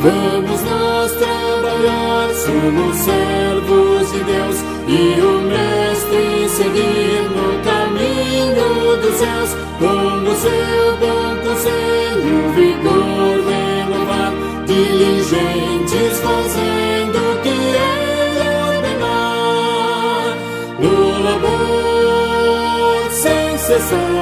Vamos nós trabalhar, somos servos de Deus e o Mestre seguir no caminho dos céus. Com o seu bom conselho, vigor renovar, diligentes fazendo o que Ele ordenar. No labor sem cessar.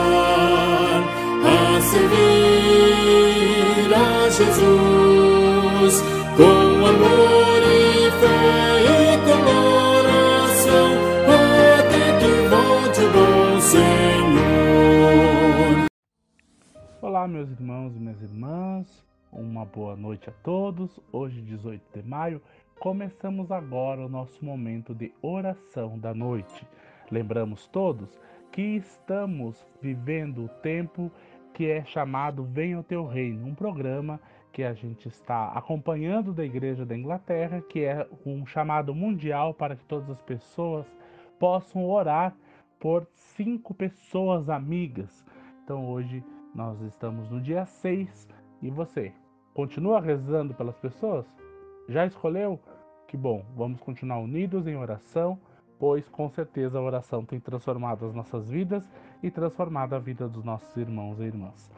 Meus irmãos e minhas irmãs, uma boa noite a todos. Hoje, 18 de maio, começamos agora o nosso momento de oração da noite. Lembramos todos que estamos vivendo o tempo que é chamado Venha o Teu Reino, um programa que a gente está acompanhando da Igreja da Inglaterra, que é um chamado mundial para que todas as pessoas possam orar por cinco pessoas amigas. Então hoje nós estamos no dia 6 e você continua rezando pelas pessoas? Já escolheu? Que bom, vamos continuar unidos em oração, pois com certeza a oração tem transformado as nossas vidas e transformado a vida dos nossos irmãos e irmãs.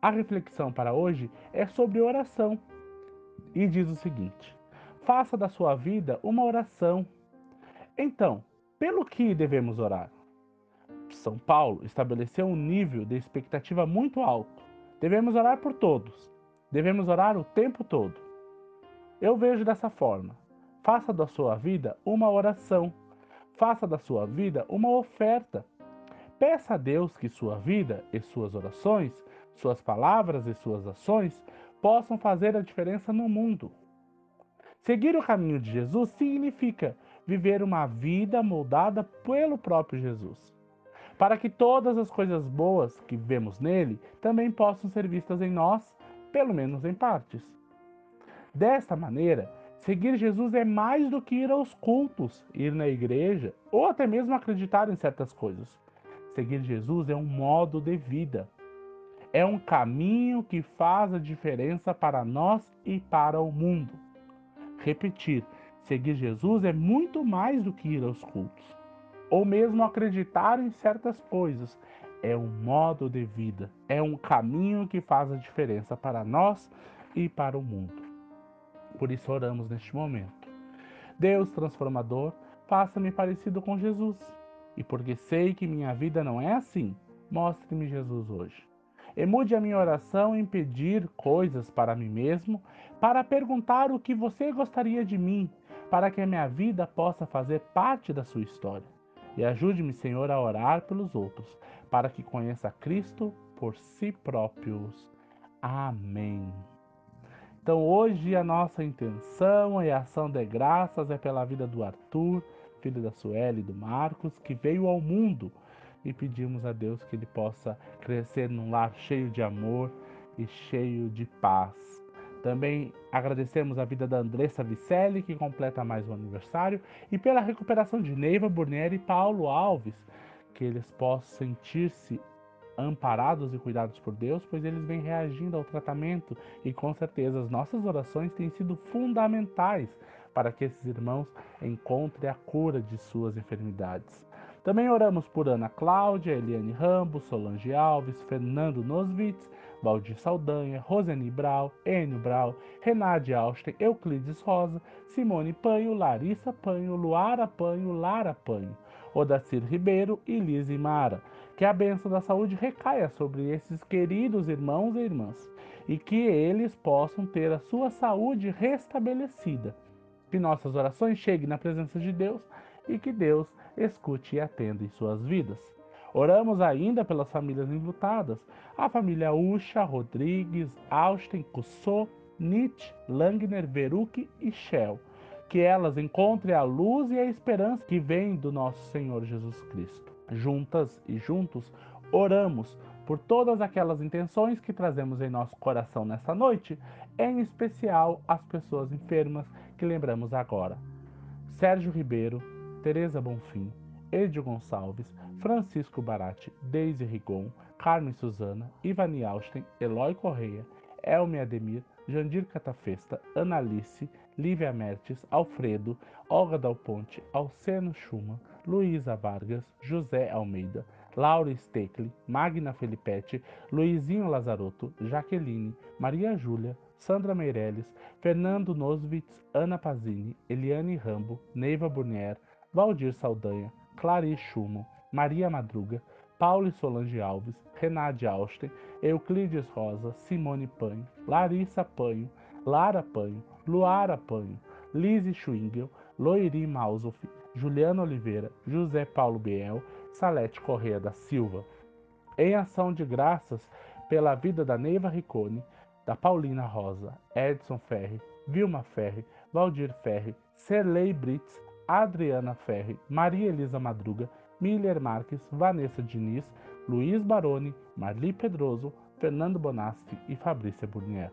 A reflexão para hoje é sobre oração e diz o seguinte: faça da sua vida uma oração. Então, pelo que devemos orar? São Paulo estabeleceu um nível de expectativa muito alto. Devemos orar por todos. Devemos orar o tempo todo. Eu vejo dessa forma: faça da sua vida uma oração. Faça da sua vida uma oferta. Peça a Deus que sua vida e suas orações suas palavras e suas ações possam fazer a diferença no mundo. Seguir o caminho de Jesus significa viver uma vida moldada pelo próprio Jesus, para que todas as coisas boas que vemos nele também possam ser vistas em nós, pelo menos em partes. Desta maneira, seguir Jesus é mais do que ir aos cultos, ir na igreja ou até mesmo acreditar em certas coisas. Seguir Jesus é um modo de vida é um caminho que faz a diferença para nós e para o mundo. Repetir, seguir Jesus é muito mais do que ir aos cultos, ou mesmo acreditar em certas coisas. É um modo de vida, é um caminho que faz a diferença para nós e para o mundo. Por isso oramos neste momento. Deus transformador, faça-me parecido com Jesus. E porque sei que minha vida não é assim, mostre-me Jesus hoje. E mude a minha oração em pedir coisas para mim mesmo, para perguntar o que você gostaria de mim, para que a minha vida possa fazer parte da sua história. E ajude-me, Senhor, a orar pelos outros, para que conheça Cristo por si próprios. Amém. Então, hoje a nossa intenção e ação de graças é pela vida do Arthur, filho da Sueli e do Marcos, que veio ao mundo e pedimos a Deus que ele possa crescer num lar cheio de amor e cheio de paz. Também agradecemos a vida da Andressa Vicelli, que completa mais um aniversário, e pela recuperação de Neiva Burnier e Paulo Alves, que eles possam sentir-se amparados e cuidados por Deus, pois eles vêm reagindo ao tratamento e com certeza as nossas orações têm sido fundamentais para que esses irmãos encontrem a cura de suas enfermidades. Também oramos por Ana Cláudia, Eliane Rambo, Solange Alves, Fernando Noswitz, Valdir Saldanha, Rosane Brau, Enio Brau, Renade Austen, Euclides Rosa, Simone Panho, Larissa Panho, Luara Panho, Lara Panho, Odacir Ribeiro e Lise Mara. Que a bênção da saúde recaia sobre esses queridos irmãos e irmãs e que eles possam ter a sua saúde restabelecida. Que nossas orações cheguem na presença de Deus e que Deus escute e atenda em suas vidas. Oramos ainda pelas famílias enlutadas, a família Usha, Rodrigues, Austin, Cussô, Nietzsche, Langner, Veruc e Shell. Que elas encontrem a luz e a esperança que vem do nosso Senhor Jesus Cristo. Juntas e juntos, oramos por todas aquelas intenções que trazemos em nosso coração nesta noite, em especial as pessoas enfermas que lembramos agora. Sérgio Ribeiro, Tereza Bonfim, Edio Gonçalves, Francisco Barati, Deise Rigon, Carmen Suzana, Ivani Austin, Eloy Correia, Elme Ademir, Jandir Catafesta, Analice, Lívia Mertes, Alfredo, Olga Dal Ponte, Alceno Schumann, Luísa Vargas, José Almeida, Laura Stekli, Magna Felipetti, Luizinho Lazarotto, Jaqueline, Maria Júlia, Sandra Meirelles, Fernando Noswitz, Ana Pazini, Eliane Rambo, Neiva Burnier, Valdir Saldanha, Clarice Schumann, Maria Madruga, Paulo e Solange Alves, Renate Austen, Euclides Rosa, Simone Panho, Larissa Panho, Lara Panho, Luara Panho, Lise Schwingel, Loiri Mausoff, Juliana Oliveira, José Paulo Biel, Salete Correia da Silva. Em ação de graças pela vida da Neiva Riccone, da Paulina Rosa, Edson Ferri, Vilma Ferri, Valdir Ferri, Serlei Brits, Adriana Ferri, Maria Elisa Madruga, Miller Marques, Vanessa Diniz, Luiz Baroni, Marli Pedroso, Fernando Bonassi e Fabrícia Burnier.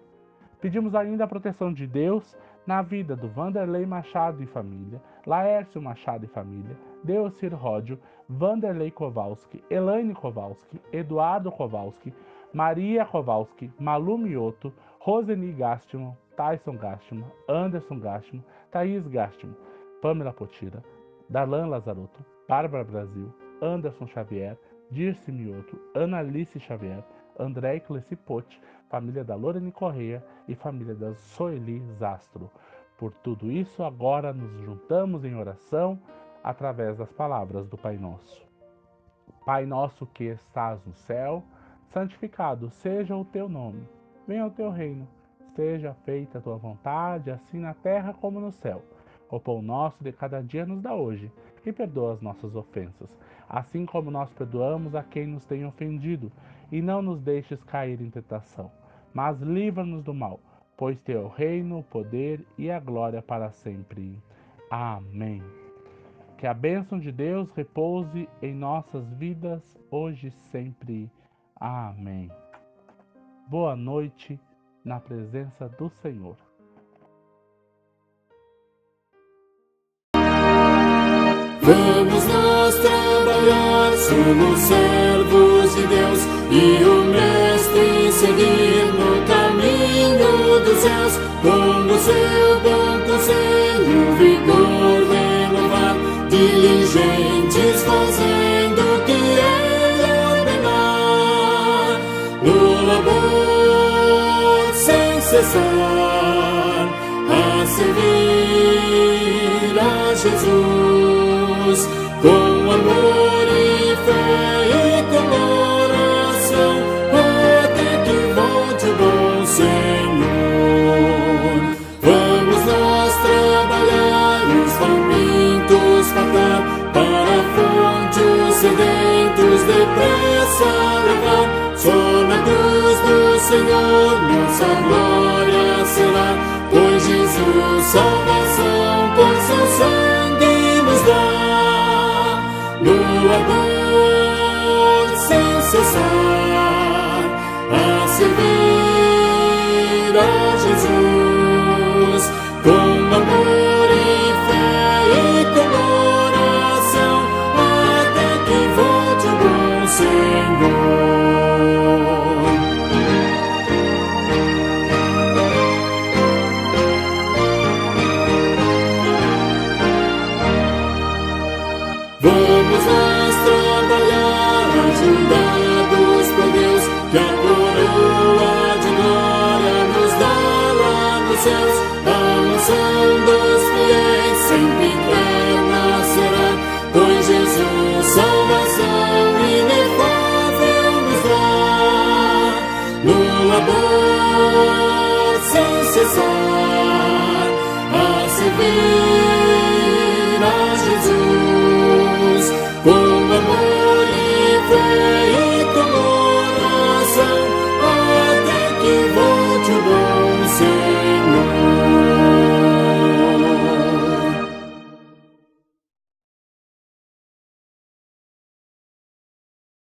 Pedimos ainda a proteção de Deus na vida do Vanderlei Machado e família, Laércio Machado e família, Deocir Ródio, Vanderlei Kowalski, Elaine Kowalski, Eduardo Kowalski, Maria Kowalski, Malu Mioto, Roseni Gastman, Tyson Gastman, Anderson Gastman, Thaís Gastman, Pamela Potira, Darlan Lazarotto, Bárbara Brasil, Anderson Xavier, Dirce Mioto, Analice Xavier, André Clecipote, família da Lorene Correia e família da Soeli Zastro. Por tudo isso, agora nos juntamos em oração através das palavras do Pai Nosso. Pai nosso que estás no céu, santificado seja o teu nome. Venha o teu reino. Seja feita a tua vontade, assim na terra como no céu. O pão nosso de cada dia nos dá hoje, e perdoa as nossas ofensas, assim como nós perdoamos a quem nos tem ofendido, e não nos deixes cair em tentação, mas livra-nos do mal, pois teu reino, o poder e a glória para sempre. Amém. Que a bênção de Deus repouse em nossas vidas, hoje e sempre. Amém. Boa noite na presença do Senhor. Vamos nós trabalhar, somos servos de Deus e o Mestre seguir no caminho dos céus, com o seu bom conselho, vigor renovar, diligentes fazendo o que ele ordenar, no labor sem cessar, a servir a Jesus com amor e fé e com oração, até que volte o bom Senhor. Vamos nós trabalhar, os famintos fartar, para a fonte os sedentos depressa levar. Só na cruz do Senhor nossa glória será, pois Jesus salvação cessar, a servir